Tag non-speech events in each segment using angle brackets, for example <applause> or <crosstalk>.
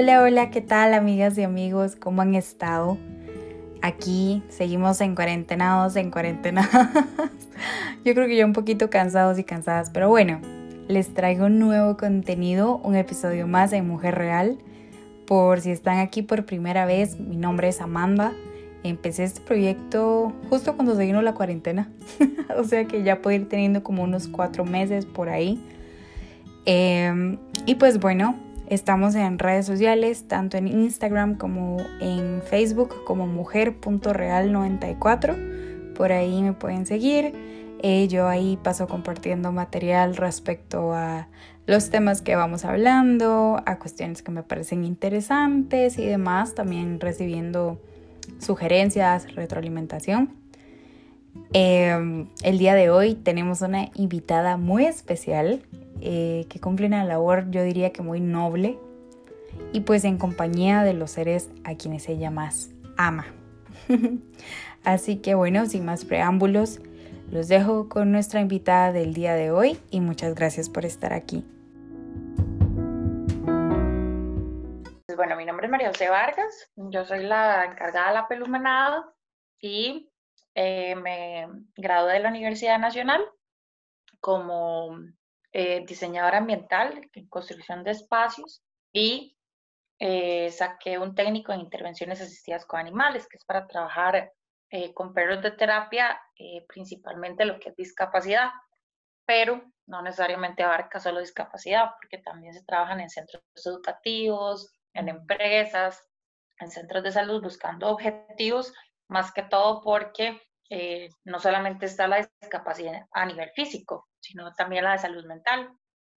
Hola, hola, ¿qué tal amigas y amigos? ¿Cómo han estado? Aquí seguimos en cuarentenados, en cuarentenadas. <laughs> Yo creo que ya un poquito cansados y cansadas, pero bueno, les traigo un nuevo contenido, un episodio más de Mujer Real. Por si están aquí por primera vez, mi nombre es Amanda. Empecé este proyecto justo cuando se vino la cuarentena, <laughs> o sea que ya puedo ir teniendo como unos cuatro meses por ahí. Em, y pues bueno, Estamos en redes sociales, tanto en Instagram como en Facebook como mujer.real94. Por ahí me pueden seguir. Eh, yo ahí paso compartiendo material respecto a los temas que vamos hablando, a cuestiones que me parecen interesantes y demás, también recibiendo sugerencias, retroalimentación. Em, el día de hoy tenemos una invitada muy especial. Eh, que cumple una labor yo diría que muy noble y pues en compañía de los seres a quienes ella más ama. <laughs> Así que bueno, sin más preámbulos, los dejo con nuestra invitada del día de hoy y muchas gracias por estar aquí. Pues bueno, mi nombre es María José Vargas, yo soy la encargada de la pelumenada y eh, me gradué de la Universidad Nacional como eh, diseñadora ambiental en construcción de espacios y eh, saqué un técnico en intervenciones asistidas con animales, que es para trabajar eh, con perros de terapia, principalmente lo que es discapacidad, pero no necesariamente abarca solo discapacidad, porque también se trabajan en centros educativos, en empresas, en centros de salud, buscando objetivos, más que todo porque eh, no solamente está la discapacidad a nivel físico, sino también la de salud mental.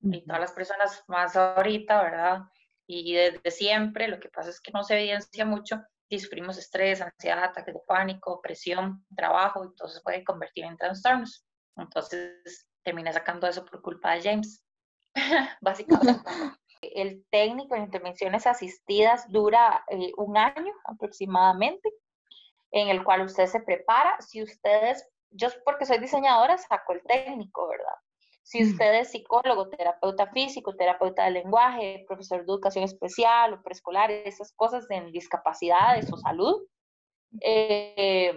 Y todas las personas más ahorita, ¿verdad? Y desde siempre, lo que pasa es que no se evidencia mucho, y sufrimos estrés, ansiedad, ataques de pánico, presión, trabajo, se puede convertir en trastornos. Entonces, terminé sacando eso por culpa de James, <laughs> básicamente. <laughs> El técnico en intervenciones asistidas dura eh, un año aproximadamente en el cual usted se prepara. Si ustedes, yo porque soy diseñadora, saco el técnico, ¿verdad? Si mm. usted es psicólogo, terapeuta físico, terapeuta de lenguaje, profesor de educación especial o preescolar, esas cosas en discapacidades o salud, eh,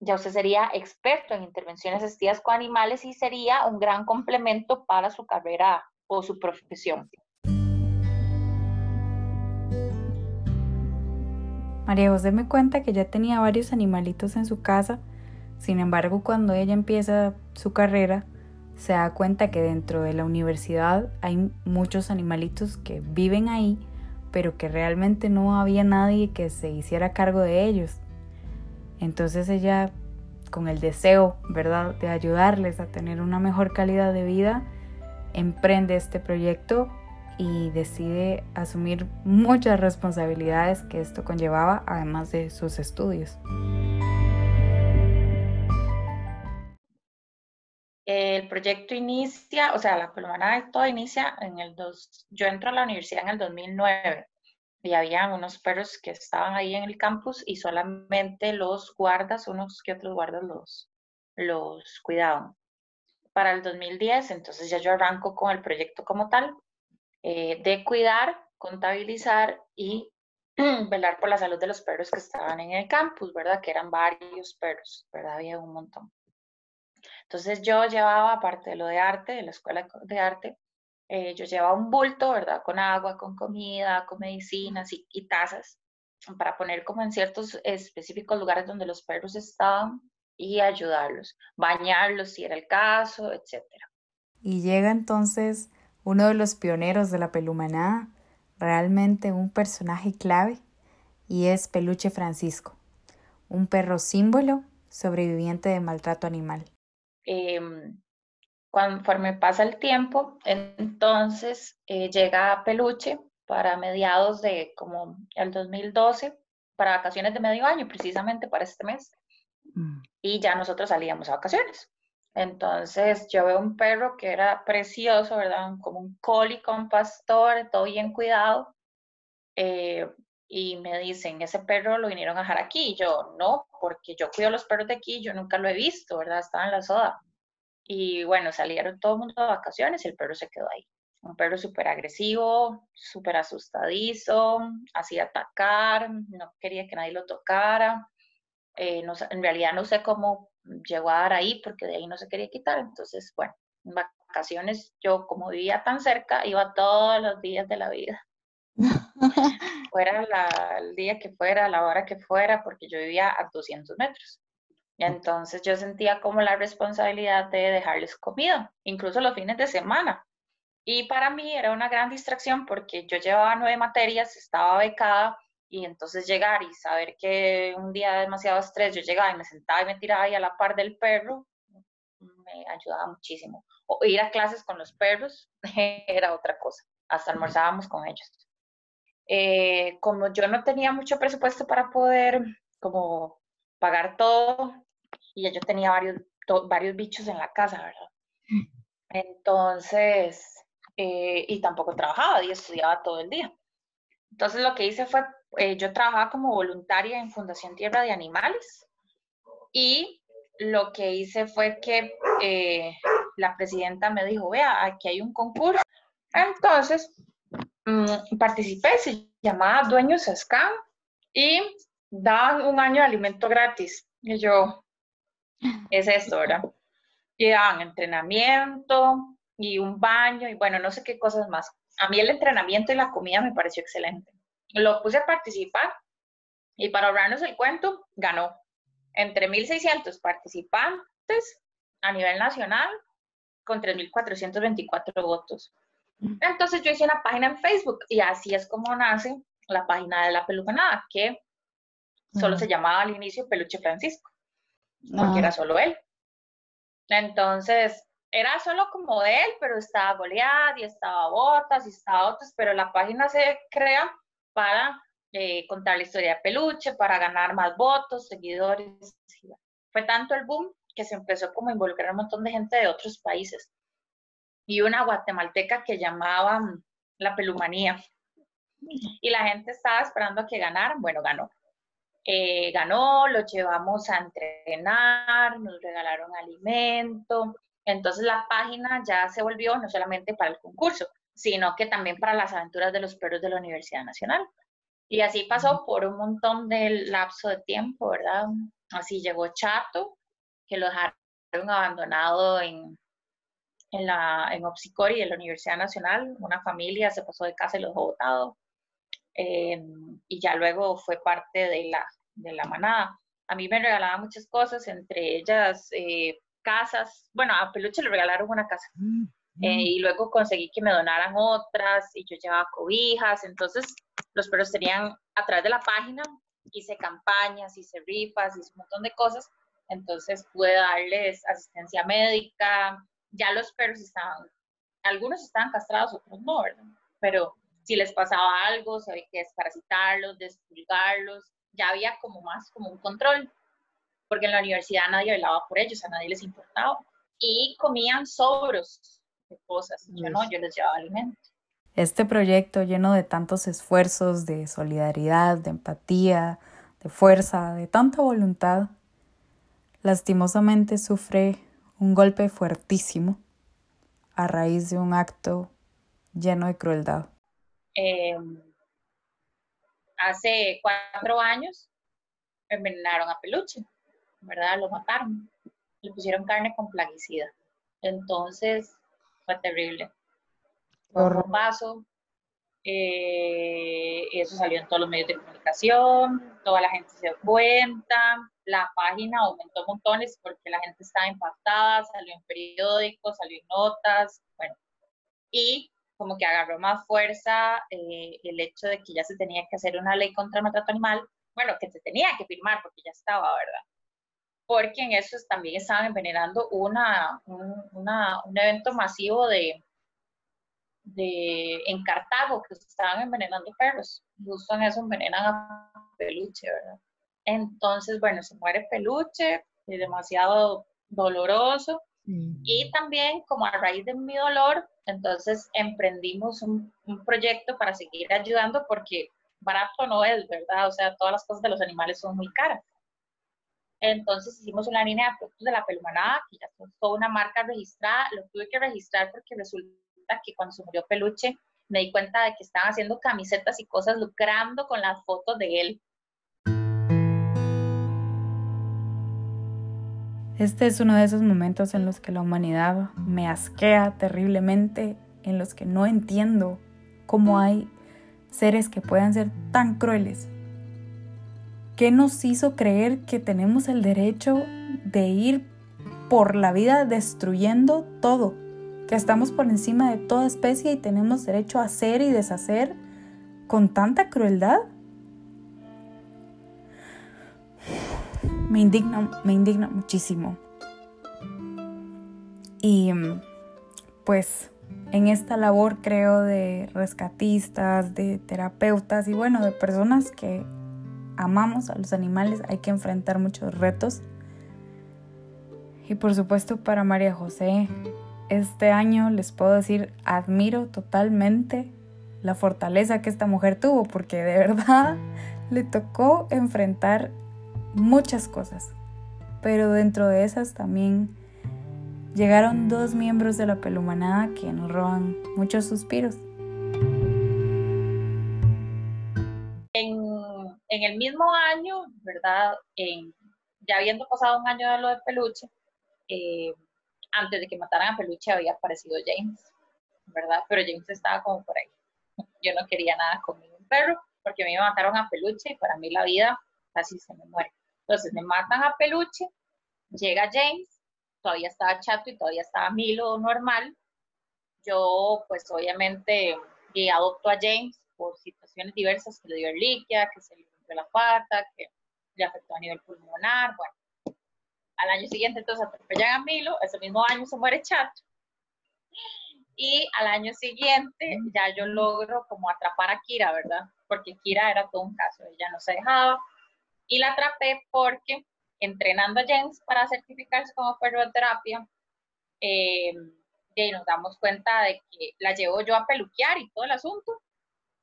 ya usted sería experto en intervenciones asistidas con animales y sería un gran complemento para su carrera o su profesión. María José me cuenta que ya tenía varios animalitos en su casa, sin embargo cuando ella empieza su carrera, se da cuenta que dentro de la universidad hay muchos animalitos que viven ahí, pero que realmente no había nadie que se hiciera cargo de ellos. Entonces ella, con el deseo, ¿verdad?, de ayudarles a tener una mejor calidad de vida, emprende este proyecto y decide asumir muchas responsabilidades que esto conllevaba, además de sus estudios. El proyecto inicia, o sea, la de todo inicia en el 2, yo entro a la universidad en el 2009 y había unos perros que estaban ahí en el campus y solamente los guardas, unos que otros guardas los, los cuidaban. Para el 2010, entonces ya yo arranco con el proyecto como tal eh, de cuidar, contabilizar y <clears throat> velar por la salud de los perros que estaban en el campus, ¿verdad? Que eran varios perros, ¿verdad? Había un montón. Entonces yo llevaba, aparte de lo de arte, de la escuela de arte, eh, yo llevaba un bulto, ¿verdad? Con agua, con comida, con medicinas y, tazas para poner como en ciertos específicos lugares donde los perros estaban y ayudarlos, bañarlos si era el caso, etcétera. Y llega entonces uno de los pioneros de la pelumanada, realmente un personaje clave, y es Peluche Francisco, un perro símbolo sobreviviente de maltrato animal. Eh, conforme pasa el tiempo, entonces eh, llega Peluche para mediados de como el 2012, para vacaciones de medio año, precisamente para este mes. Mm. Y ya nosotros salíamos a vacaciones. Entonces yo veo un perro que era precioso, ¿verdad? Como un collie con pastor, todo bien cuidado. Eh, y me dicen, ese perro lo vinieron a dejar aquí. Y yo, no, porque yo cuido los perros de aquí, yo nunca lo he visto, ¿verdad? Estaba en la soda. Y bueno, salieron todo el mundo de vacaciones y el perro se quedó ahí. un perro súper agresivo, súper asustadizo, hacía atacar, no quería que nadie lo tocara. Eh, no, en realidad no sé cómo llegó a dar ahí porque de ahí no se quería quitar. Entonces, bueno, en vacaciones yo como vivía tan cerca, iba todos los días de la vida. <laughs> <laughs> fuera el día que fuera, la hora que fuera, porque yo vivía a 200 metros. Y entonces yo sentía como la responsabilidad de dejarles comida, incluso los fines de semana. Y para mí era una gran distracción porque yo llevaba nueve materias, estaba becada y entonces llegar y saber que un día de demasiado estrés yo llegaba y me sentaba y me tiraba ahí a la par del perro, me ayudaba muchísimo. O ir a clases con los perros <laughs> era otra cosa, hasta almorzábamos con ellos. Eh, como yo no tenía mucho presupuesto para poder como pagar todo y ya yo tenía varios, varios bichos en la casa, ¿verdad? Mm. Entonces, eh, y tampoco trabajaba y estudiaba todo el día. Entonces lo que hice fue, eh, yo trabajaba como voluntaria en Fundación Tierra de Animales y lo que hice fue que eh, la presidenta me dijo, vea, aquí hay un concurso. Entonces mm, participé, se llamaba Dueños Scam y daban un año de alimento gratis. Y yo, es esto, ¿verdad? Y daban entrenamiento, y un baño y bueno, no sé qué cosas más. A mí el entrenamiento y la comida me pareció excelente. Lo puse a participar y para ahorrarnos el cuento, ganó. Entre 1.600 participantes a nivel nacional con 3.424 votos. Entonces yo hice una página en Facebook y así es como nace la página de la pelucanada, que solo mm. se llamaba al inicio Peluche Francisco, porque era solo él. Entonces, era solo como de él, pero estaba Goliath y estaba Botas y estaba otros, pero la página se crea para eh, contar la historia de Peluche, para ganar más votos, seguidores. Fue tanto el boom que se empezó como a involucrar a un montón de gente de otros países. Y una guatemalteca que llamaban la pelumanía. Y la gente estaba esperando a que ganara. Bueno, ganó. Eh, ganó, lo llevamos a entrenar, nos regalaron alimento, entonces la página ya se volvió no solamente para el concurso, sino que también para las aventuras de los perros de la Universidad Nacional. Y así pasó por un montón de lapso de tiempo, ¿verdad? Así llegó Chato, que lo dejaron abandonado en, en, la, en Opsicori, en la Universidad Nacional. Una familia se pasó de casa y los dejó botados. Em, y ya luego fue parte de la, de la manada. A mí me regalaban muchas cosas, entre ellas eh, casas. Bueno, a Peluche le regalaron una casa. Mm, eh, mm. y luego conseguí que me donaran otras y yo llevaba cobijas. Entonces, los perros tenían a través de la página, hice campañas, hice rifas, hice un montón de cosas. Entonces, pude darles asistencia médica. Ya los perros estaban, algunos estaban castrados, otros no, ¿verdad? Pero si les pasaba algo, sabía que desparasitarlos, despulgarlos, ya había como más como un control porque en la universidad nadie velaba por ellos, a nadie les importaba. Y comían sobros de cosas, yo no, yo les llevaba alimento. Este proyecto lleno de tantos esfuerzos, de solidaridad, de empatía, de fuerza, de tanta voluntad, lastimosamente sufre un golpe fuertísimo a raíz de un acto lleno de crueldad. Em, hace cuatro años envenenaron a Peluche. ¿verdad? Lo mataron, le pusieron carne con plaguicida. Entonces, fue terrible. Fue un paso. Eh, eso salió en todos los medios de comunicación, toda la gente se dio cuenta, la página aumentó montones porque la gente estaba impactada, salió en periódicos, salió en notas, bueno, y como que agarró más fuerza eh, el hecho de que ya se tenía que hacer una ley contra el maltrato animal, bueno, que se tenía que firmar porque ya estaba, ¿verdad? porque en eso también estaban envenenando un, evento masivo de, de, en Cartago, que estaban envenenando perros. Justo en eso envenenan a Peluche, ¿verdad? Entonces, bueno, se muere Peluche, es demasiado doloroso. Y también, como a raíz de mi dolor, entonces emprendimos un, un proyecto para seguir ayudando porque barato no es, ¿verdad? O sea, todas las cosas de los animales son muy caras. Entonces hicimos una línea de productos de la pelumanada, que ya fue toda una marca registrada. Lo tuve que registrar porque resulta que cuando se murió Peluche, me di cuenta de que estaban haciendo camisetas y cosas lucrando con las fotos de él. Este es uno de esos momentos en los que la humanidad me asquea terriblemente, en los que no entiendo cómo hay seres que puedan ser tan crueles. ¿Qué nos hizo creer que tenemos el derecho de ir por la vida destruyendo todo? Que estamos por encima de toda especie y tenemos derecho a hacer y deshacer con tanta crueldad? me indigna, me indigna muchísimo. Y pues en esta labor creo de rescatistas, de terapeutas y bueno, de personas que amamos a los animales hay que enfrentar muchos retos. Y por supuesto para María José, este año les puedo decir, admiro totalmente la fortaleza que esta mujer tuvo, porque de verdad <laughs> le tocó enfrentar muchas cosas, pero dentro de esas también llegaron dos miembros de la pelumanada que nos roban muchos suspiros. En, el mismo año, ¿verdad? ya habiendo pasado un año de lo de peluche, eh, antes de que mataran a peluche había aparecido James, ¿verdad? Pero James estaba como por ahí. <laughs> Yo no quería nada con un perro porque me mataron a peluche y para mí la vida casi se me muere. Entonces me matan a Peluche, llega James, todavía estaba chato y todavía estaba Milo normal. Yo, pues obviamente, adopto a James por situaciones diversas, que le dio erliquia, que se le rompió la pata, que le afectó a nivel pulmonar, bueno. Al año siguiente, entonces, atropellan a Milo, ese mismo año se muere Chato. Y al año siguiente ya yo logro como atrapar a Kira, ¿verdad? Porque Kira era todo un caso, ella no se dejaba, y la atrapé porque entrenando a James para certificarse como perro de terapia, eh, y nos damos cuenta de que la llevo yo a peluquear y todo el asunto,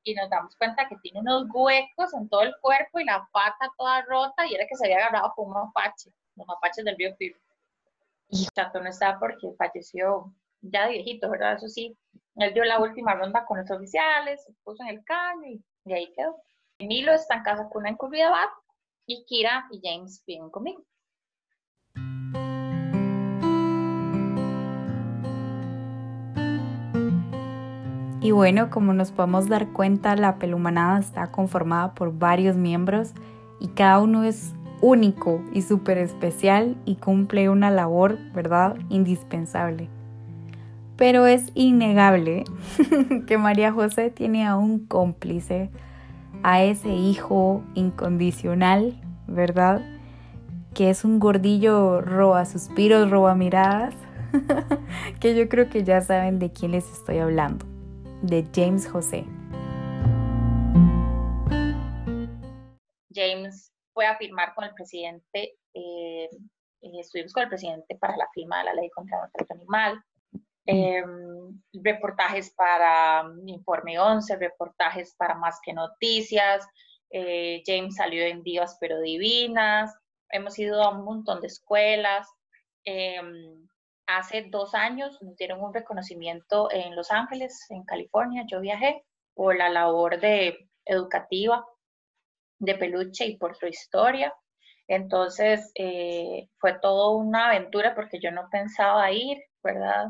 y nos damos cuenta que tiene unos huecos en todo el cuerpo y la pata toda rota, y era que se había agarrado por un mapache, los mapaches del Piro. Y Chato no estaba porque falleció ya de viejito, ¿verdad? Eso sí, él dio la última ronda con los oficiales, se puso en el caño y, ahí quedó. Milo está en casa con una encubierta y Kira y James vienen conmigo. Y bueno, como nos podemos dar cuenta, la pelumanada está conformada por varios miembros y cada uno es único y súper especial y cumple una labor, ¿verdad?, indispensable. Pero es innegable <laughs> que María José tiene a un cómplice a ese hijo incondicional, ¿verdad? Que es un gordillo roba suspiros, roba miradas, <laughs> que yo creo que ya saben de quién les estoy hablando, de James José. James fue a firmar con el presidente, eh, eh, estuvimos con el presidente para la firma de la ley contra el maltrato animal, Em, reportajes para mm, Informe 11, reportajes para Más que Noticias, eh, James salió en Divas pero Divinas, hemos ido a un montón de escuelas. Em, hace dos años nos dieron un reconocimiento en Los Ángeles, en California, yo viajé por la labor de educativa de Peluche y por su historia. Entonces eh, fue todo una aventura porque yo no pensaba ir, ¿verdad?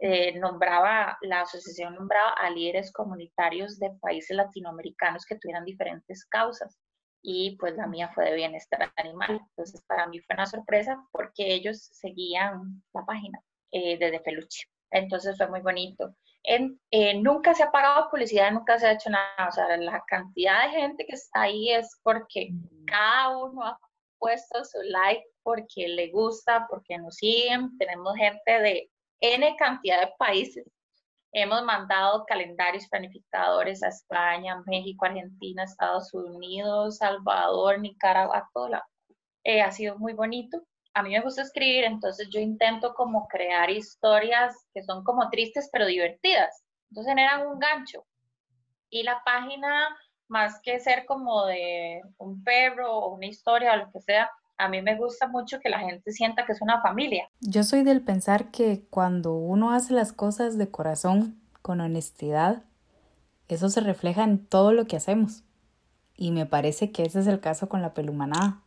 Eh, nombraba, la asociación nombraba a líderes comunitarios de países latinoamericanos que tuvieran diferentes causas y pues la mía fue de bienestar animal. Entonces para mí fue una sorpresa porque ellos seguían la página eh, desde Peluche. Entonces fue muy bonito. En, eh, nunca se ha pagado publicidad, nunca se ha hecho nada. O sea, la cantidad de gente que está ahí es porque cada uno ha puesto su like porque le gusta, porque nos siguen. Tenemos gente de N cantidad de países. Hemos mandado calendarios planificadores a España, México, Argentina, Estados Unidos, Salvador, Nicaragua, todo lado. Eh, ha sido muy bonito. A mí me gusta escribir, entonces yo intento como crear historias que son como tristes pero divertidas. Entonces generan un gancho. Y la página, más que ser como de un perro o una historia o lo que sea, a mí me gusta mucho que la gente sienta que es una familia. Yo soy del pensar que cuando uno hace las cosas de corazón, con honestidad, eso se refleja en todo lo que hacemos. Y me parece que ese es el caso con la pelumanada.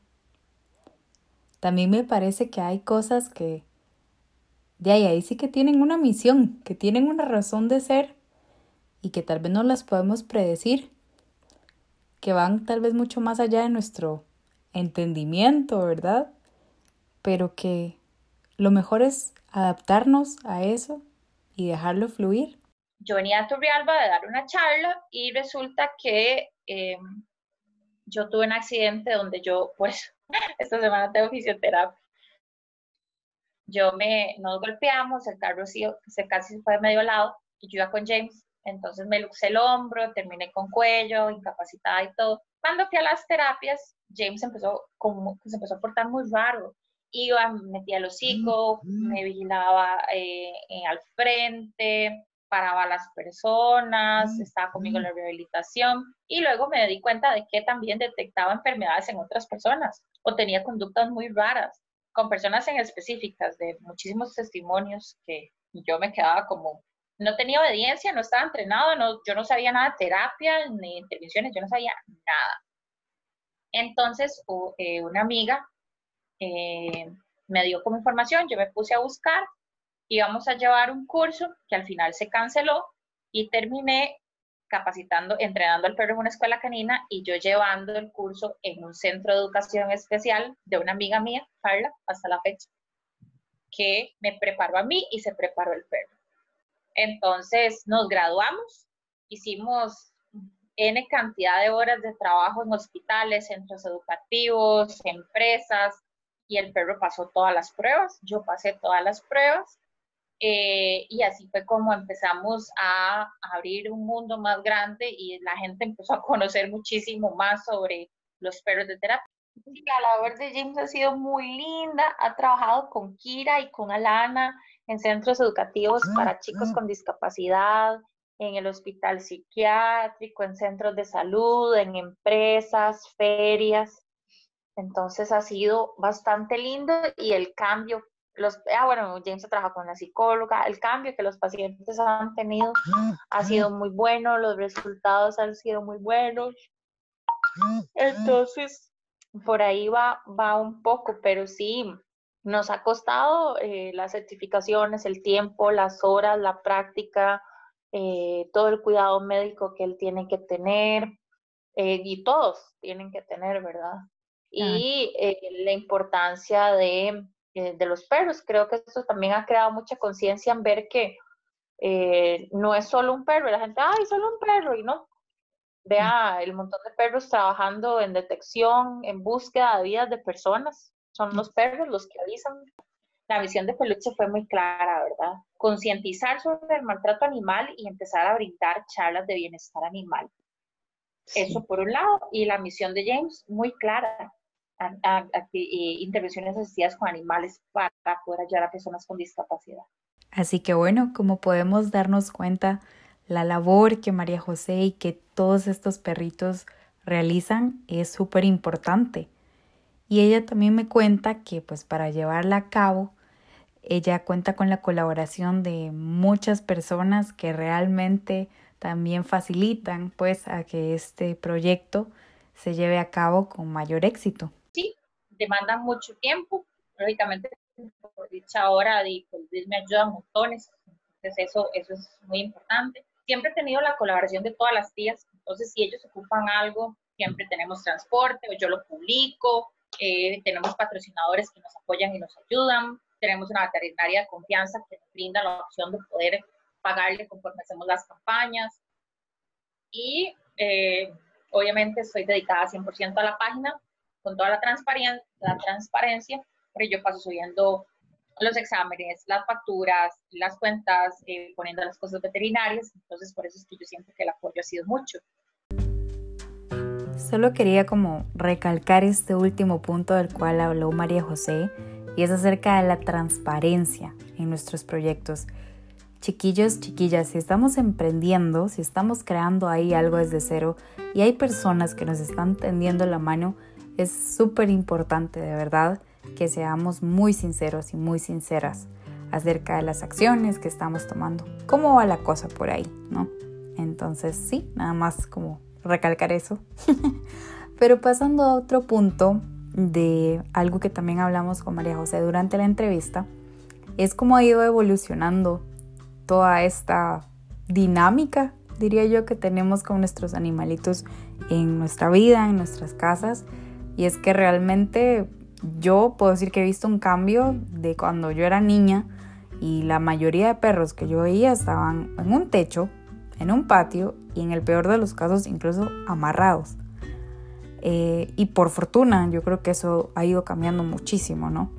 También me parece que hay cosas que de ahí, ahí sí que tienen una misión, que tienen una razón de ser y que tal vez no las podemos predecir, que van tal vez mucho más allá de nuestro entendimiento, ¿verdad? Pero que lo mejor es adaptarnos a eso y dejarlo fluir. Yo venía a Turrialba de dar una charla y resulta que eh, yo tuve un accidente donde yo, pues, <laughs> esta semana tengo fisioterapia. Yo me, nos golpeamos, el carro sí, se casi fue de medio lado y yo iba con James, entonces me luxé el hombro, terminé con cuello, incapacitada y todo. Cuando fui a las terapias, James empezó como, se empezó a portar muy raro iba, metía el hocico, me vigilaba eh, al frente, paraba a las personas, estaba conmigo en la rehabilitación y luego me di cuenta de que también detectaba enfermedades en otras personas o tenía conductas muy raras con personas en específicas de muchísimos testimonios que yo me quedaba como, no tenía obediencia, no estaba entrenado, no, yo no sabía nada de terapia ni intervenciones, yo no sabía nada. Entonces, eh, una amiga eh, me dio como información, yo me puse a buscar, íbamos a llevar un curso que al final se canceló y terminé capacitando, entrenando al perro en una escuela canina y yo llevando el curso en un centro de educación especial de una amiga mía, Carla, hasta la fecha, que me preparó a mí y se preparó el perro. Entonces nos graduamos, hicimos N cantidad de horas de trabajo en hospitales, centros educativos, empresas, y el perro pasó todas las pruebas, yo pasé todas las pruebas eh, y así fue como empezamos a abrir un mundo más grande y la gente empezó a conocer muchísimo más sobre los perros de terapia. La labor de James ha sido muy linda, ha trabajado con Kira y con Alana en centros educativos ah, para chicos ah. con discapacidad, en el hospital psiquiátrico, en centros de salud, en empresas, ferias. Entonces ha sido bastante lindo y el cambio, los, ah, bueno, James trabaja con la psicóloga, el cambio que los pacientes han tenido ha sido muy bueno, los resultados han sido muy buenos. Entonces, por ahí va, va un poco, pero sí, nos ha costado eh, las certificaciones, el tiempo, las horas, la práctica, eh, todo el cuidado médico que él tiene que tener eh, y todos tienen que tener, ¿verdad? y eh, la importancia de, eh, de, los perros. Creo que esto también ha creado mucha conciencia en ver que eh, no es solo un perro, la gente, ay, solo un perro, y no. Vea el montón de perros trabajando en detección, en búsqueda de vidas de personas. Son los perros los que avisan. La misión de Peluche fue muy clara, ¿verdad? Concientizar sobre el maltrato animal y empezar a brindar charlas de bienestar animal. Eso por un lado. Y la misión de James, muy clara a, intervenciones asistidas con animales para poder ayudar a personas con discapacidad. Así que bueno, como podemos darnos cuenta, la labor que María José y que todos estos perritos realizan es súper importante. Y ella también me cuenta que pues para llevarla a cabo, ella cuenta con la colaboración de muchas personas que realmente también facilitan pues a que este proyecto se lleve a cabo con mayor éxito demandan mucho tiempo, lógicamente por dicha hora y pues, me ayuda montones, entonces eso, eso es muy importante. Siempre he tenido la colaboración de todas las tías, entonces si ellos ocupan algo, siempre tenemos transporte o yo lo publico, eh, tenemos patrocinadores que nos apoyan y nos ayudan, tenemos una veterinaria de confianza que nos brinda la opción de poder pagarle conforme hacemos las campañas y eh, obviamente estoy dedicada 100% a la página, con toda la transparencia, la transparencia, pero yo paso subiendo los exámenes, las facturas, las cuentas, eh, poniendo las cosas veterinarias, entonces por eso es que yo siento que el apoyo ha sido mucho. Solo quería como recalcar este último punto del cual habló María José y es acerca de la transparencia en nuestros proyectos. Chiquillos, chiquillas, si estamos emprendiendo, si estamos creando ahí algo desde cero y hay personas que nos están tendiendo la mano, es súper importante, de verdad, que seamos muy sinceros y muy sinceras. acerca de las acciones que estamos tomando, cómo va la cosa por ahí, ¿no? Entonces sí, nada más como recalcar eso. <laughs> Pero pasando a otro punto de algo que también hablamos con María José durante la entrevista, es cómo ha ido evolucionando toda esta dinámica, diría yo, que tenemos con nuestros animalitos en nuestra vida, en nuestras casas. Y es que realmente yo puedo decir que he visto un cambio de cuando yo era niña y la mayoría de perros que yo veía estaban en un techo, en un patio y en el peor de los casos incluso amarrados. Eh, y por fortuna yo creo que eso ha ido cambiando muchísimo, ¿no?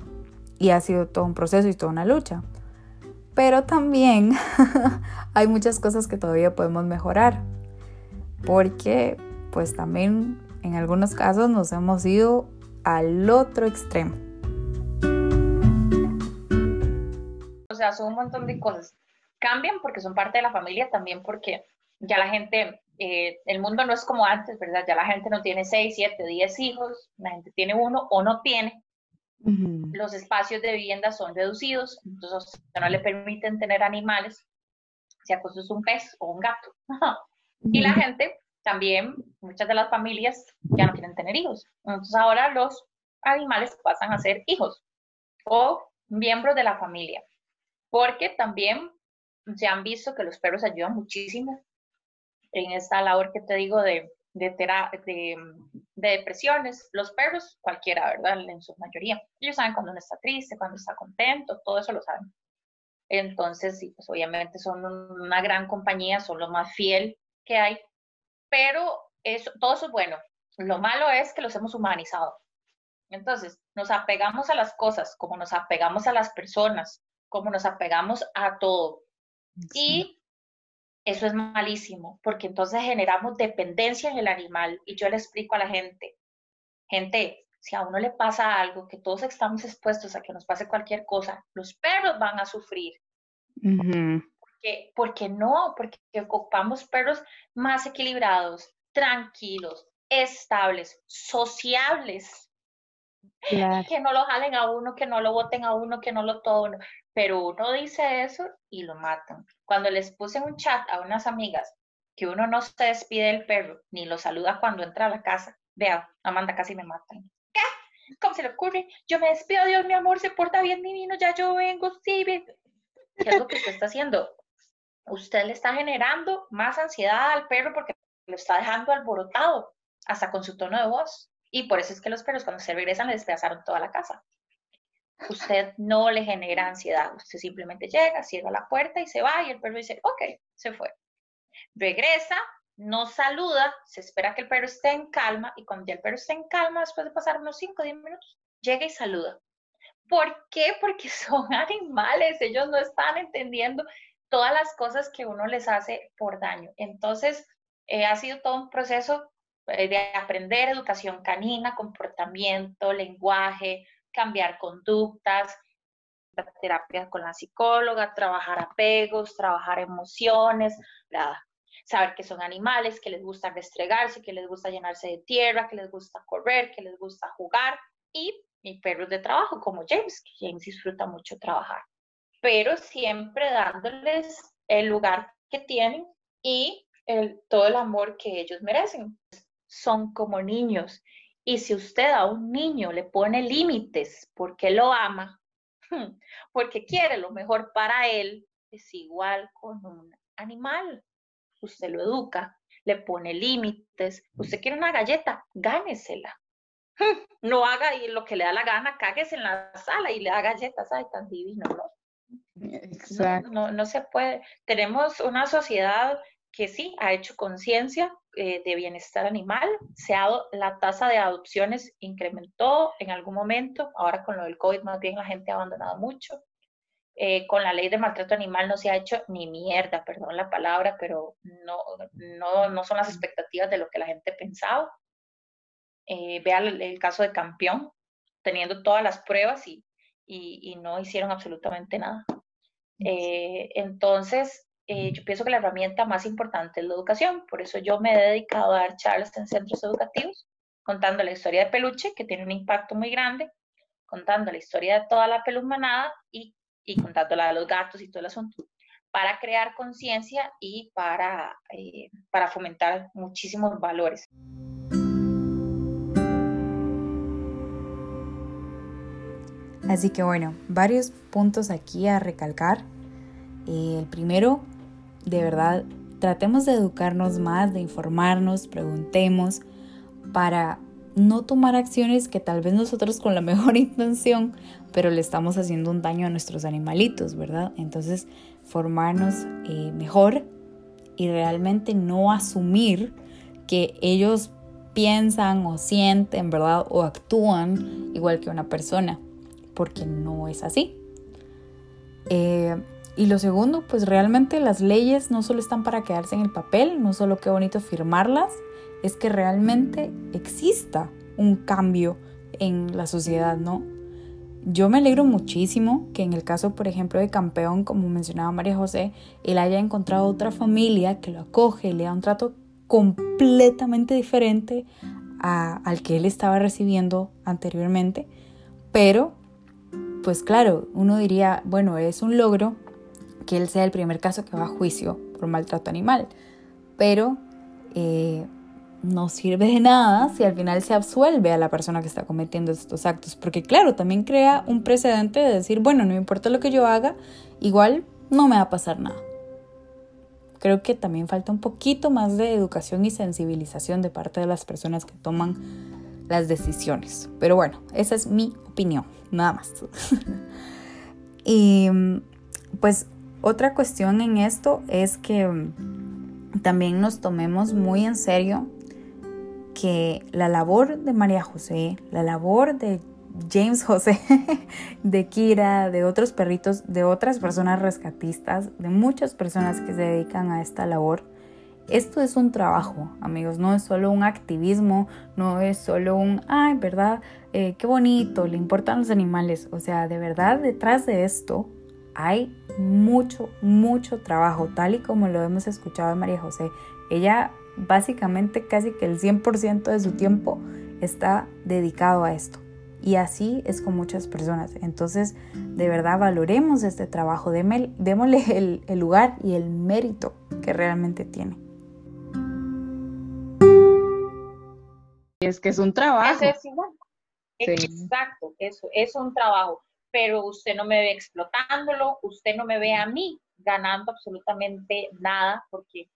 Y ha sido todo un proceso y toda una lucha. Pero también <laughs> hay muchas cosas que todavía podemos mejorar. Porque pues también en algunos casos nos hemos ido al otro extremo. O sea, son un montón de cosas. Cambian porque son parte de la familia, también porque ya la gente, eh, el mundo no es como antes, ¿verdad? Ya la gente no tiene 6, 7, 10 hijos, la gente tiene uno o no tiene. Los espacios de vivienda son reducidos, entonces no le permiten tener animales, si acaso es un pez o un gato. <laughs> Y la gente también, muchas de las familias ya no quieren tener hijos. Entonces ahora los animales pasan a ser hijos o miembros de la familia, porque también se han visto que los perros ayudan muchísimo en esta labor que te digo de, de, de, de, depresiones. Los perros, cualquiera, ¿verdad? En su mayoría. Ellos saben cuando uno está triste, cuando está contento, todo eso lo saben. Entonces, sí, pues obviamente son una gran compañía, son lo más fiel que hay, pero eso, todo eso es bueno. Lo malo es que los hemos humanizado. Entonces, nos apegamos a las cosas, como nos apegamos a las personas, como nos apegamos a todo. Y eso es malísimo, porque entonces generamos dependencia en el animal. Y yo le explico a la gente, gente, si a uno le pasa algo, que todos estamos expuestos a que nos pase cualquier cosa, los perros van a sufrir. Porque, porque no, porque ocupamos perros más equilibrados, tranquilos, estables, sociables. <laughs> Que no lo jalen a uno, que no lo voten a uno, que no lo todo uno. Pero uno dice eso y lo matan. Cuando les puse un chat a unas amigas que uno no se despide del perro ni lo saluda cuando entra a la casa, vea, Amanda casi me matan. ¿Qué? ¿Cómo se le ocurre? Yo me despido, Dios, mi amor, se porta bien, divino, ya yo vengo, sí. ¿Qué es lo que usted está haciendo? Usted le está generando más ansiedad al perro porque lo está dejando alborotado, hasta con su tono de voz. Y por eso es que los perros cuando se regresan le despedazaron toda la casa. Usted no le genera ansiedad, usted simplemente llega, cierra la puerta y se va y el perro dice, ok, se fue. Regresa, no saluda, se espera que el perro esté en calma y cuando ya el perro esté en calma, después de pasar unos 5 o 10 minutos, llega y saluda. ¿Por qué? Porque <laughs> son animales, ellos no están entendiendo todas las cosas que uno les hace por daño. Entonces, eh, ha sido todo un proceso eh, de aprender educación canina, comportamiento, lenguaje, cambiar conductas, terapia con la psicóloga, trabajar apegos, trabajar emociones, saber que son animales, que les gusta restregarse, que les gusta llenarse de tierra, que les gusta correr, que les gusta jugar y mi perros de trabajo como James, que James disfruta mucho trabajar, pero siempre dándoles el lugar que tienen y todo el amor que ellos merecen. Son como niños. Y si usted a un niño le pone límites porque lo ama, <laughs> porque quiere lo mejor para él, es igual con un animal. Usted lo educa, le pone límites. Usted quiere una galleta, gánesela. <laughs> No haga lo que le da la gana, cáguese en la sala y le da galletas, ay, tan divino, ¿no? Exacto. No, no, se puede. Tenemos una sociedad que sí ha hecho conciencia eh, de bienestar animal. Se ha, la tasa de adopciones incrementó en algún momento. Ahora con lo del COVID más bien la gente ha abandonado mucho. Eh, con la ley de maltrato animal no se ha hecho ni mierda, perdón la palabra, pero no, no, no son las expectativas de lo que la gente pensaba. Eh, vea el, caso de Campeón, teniendo todas las pruebas y, y, y no hicieron absolutamente nada. entonces, eh, yo pienso que la herramienta más importante es la educación, por eso yo me he dedicado a dar charlas en centros educativos, contando la historia de Peluche, que tiene un impacto muy grande, contando la historia de toda la peluzmanada y y contándola a los gatos y todo el asunto, para crear conciencia y para, eh, para fomentar muchísimos valores. Así que bueno, varios puntos aquí a recalcar. Eh, el primero, de verdad, tratemos de educarnos más, de informarnos, preguntemos para no tomar acciones que tal vez nosotros con la mejor <laughs> intención, pero le estamos haciendo un daño a nuestros animalitos, ¿verdad? Entonces, formarnos eh, mejor y realmente no asumir que ellos piensan o sienten, ¿verdad? O actúan igual que una persona, porque no es así. Eh, y lo segundo, pues realmente las leyes no solo están para quedarse en el papel, no solo qué bonito firmarlas, es que realmente exista un cambio en la sociedad, ¿no? Yo me alegro muchísimo que en el caso, por ejemplo, de Campeón, como mencionaba María José, él haya encontrado otra familia que lo acoge y le da un trato completamente diferente al que él estaba recibiendo anteriormente. Pero, pues claro, uno diría, bueno, es un logro que él sea el primer caso que va a juicio por maltrato animal. Pero eh, no sirve de nada si al final se absuelve a la persona que está cometiendo estos actos, porque claro, también crea un precedente de decir, bueno, no importa lo que yo haga, igual no me va a pasar nada. Creo que también falta un poquito más de educación y sensibilización de parte de las personas que toman las decisiones. Pero bueno, esa es mi opinión, nada más. <laughs> y pues otra cuestión en esto es que también nos tomemos muy en serio que la labor de María José, la labor de James José, <laughs> de Kira, de otros perritos, de otras personas rescatistas, de muchas personas que se dedican a esta labor, esto es un trabajo, amigos, no es solo un activismo, no es solo un, ay, ¿verdad? Eh, qué bonito, le importan los animales. O sea, de verdad, detrás de esto hay mucho, mucho trabajo, tal y como lo hemos escuchado de María José. Ella básicamente casi que el 100% de su tiempo está dedicado a esto. Y así es con muchas personas. Entonces, de verdad, valoremos este trabajo, démosle el, el lugar y el mérito que realmente tiene. Es que es un trabajo. Exacto, eso es un trabajo. Pero usted no me ve explotándolo, usted no me ve a mí ganando absolutamente nada, porque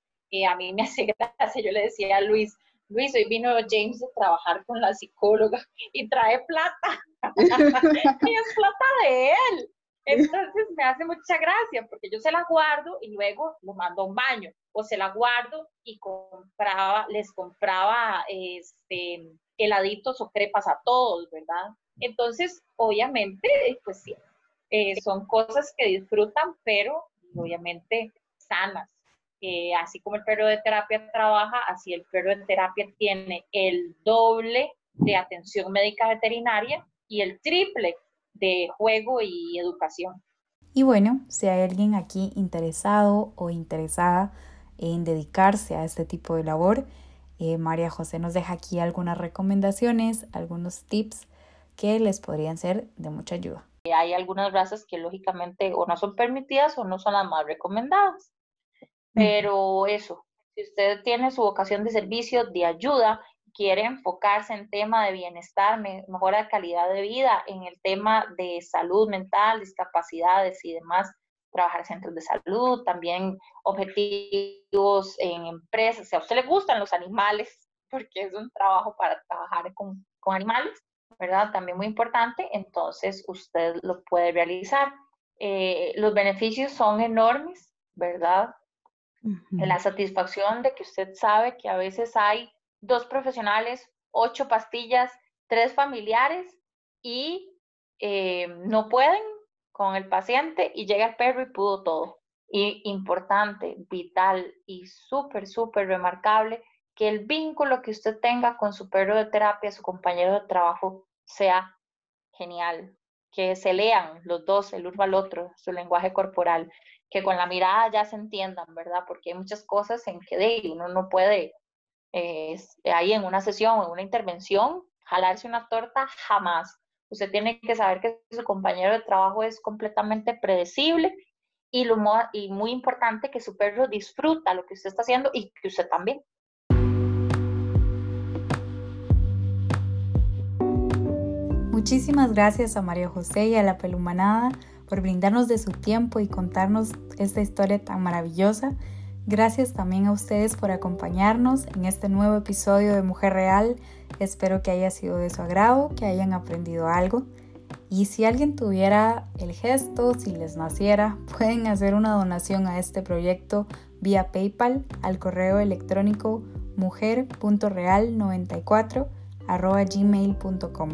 a mí me <laughs> hace gracia. Yo le decía a Luis, Luis, hoy vino James a trabajar con la psicóloga y trae plata. <laughs> y es plata de él. Entonces me hace mucha gracia porque yo se la guardo y luego lo mando a un baño o se la guardo y compraba, les compraba este, heladitos o crepas a todos, ¿verdad? Entonces, obviamente, pues sí, eh, son cosas que disfrutan, pero obviamente sanas así como el perro de terapia trabaja, así el perro de terapia tiene el doble de atención médica veterinaria y el triple de juego y educación. Y bueno, si hay alguien aquí interesado o interesada en dedicarse a este tipo de labor, eh, María José nos deja aquí algunas recomendaciones, algunos tips que les podrían ser de mucha ayuda. Hay algunas razas que lógicamente o no son permitidas o no son las más recomendadas. Pero eso, si usted tiene su vocación de servicio, de ayuda, quiere enfocarse en tema de bienestar, mejora de calidad de vida, en el tema de salud mental, discapacidades y demás, trabajar en centros de salud, también objetivos en empresas. Si a usted le gustan los animales, <laughs> porque es un trabajo para trabajar con, con animales, ¿verdad? También muy importante, entonces usted lo puede realizar. Eh, los beneficios son enormes, ¿verdad? La satisfacción de que usted sabe que a veces hay dos profesionales, ocho pastillas, tres familiares y eh, no pueden con el paciente y llega el perro y pudo todo. Y importante, vital y súper, súper remarcable que el vínculo que usted tenga con su perro de terapia, su compañero de trabajo, sea genial. Que se lean los dos, el uno al otro, su lenguaje corporal que con la mirada ya se entiendan, ¿verdad? Porque hay muchas cosas en que de, uno no puede, eh, ahí en una sesión, en una intervención, jalarse una torta jamás. Usted tiene que saber que su compañero de trabajo es completamente predecible y, lo, y muy importante que su perro disfruta lo que usted está haciendo y que usted también. Muchísimas gracias a María José y a la Pelumanada por brindarnos de su tiempo y contarnos esta historia tan maravillosa. Gracias también a ustedes por acompañarnos en este nuevo episodio de Mujer Real. Espero que haya sido de su agrado, que hayan aprendido algo. Y si alguien tuviera el gesto, si les naciera, <laughs> pueden hacer una donación a este proyecto vía PayPal al correo electrónico mujer.real94 gmail.com.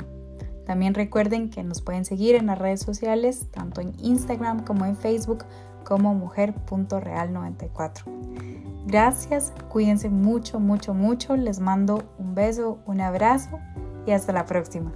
También recuerden que nos pueden seguir en las redes sociales, tanto en Instagram como en Facebook, como mujer.real94. Gracias, cuídense mucho, mucho, mucho. Les mando un beso, un abrazo y hasta la próxima.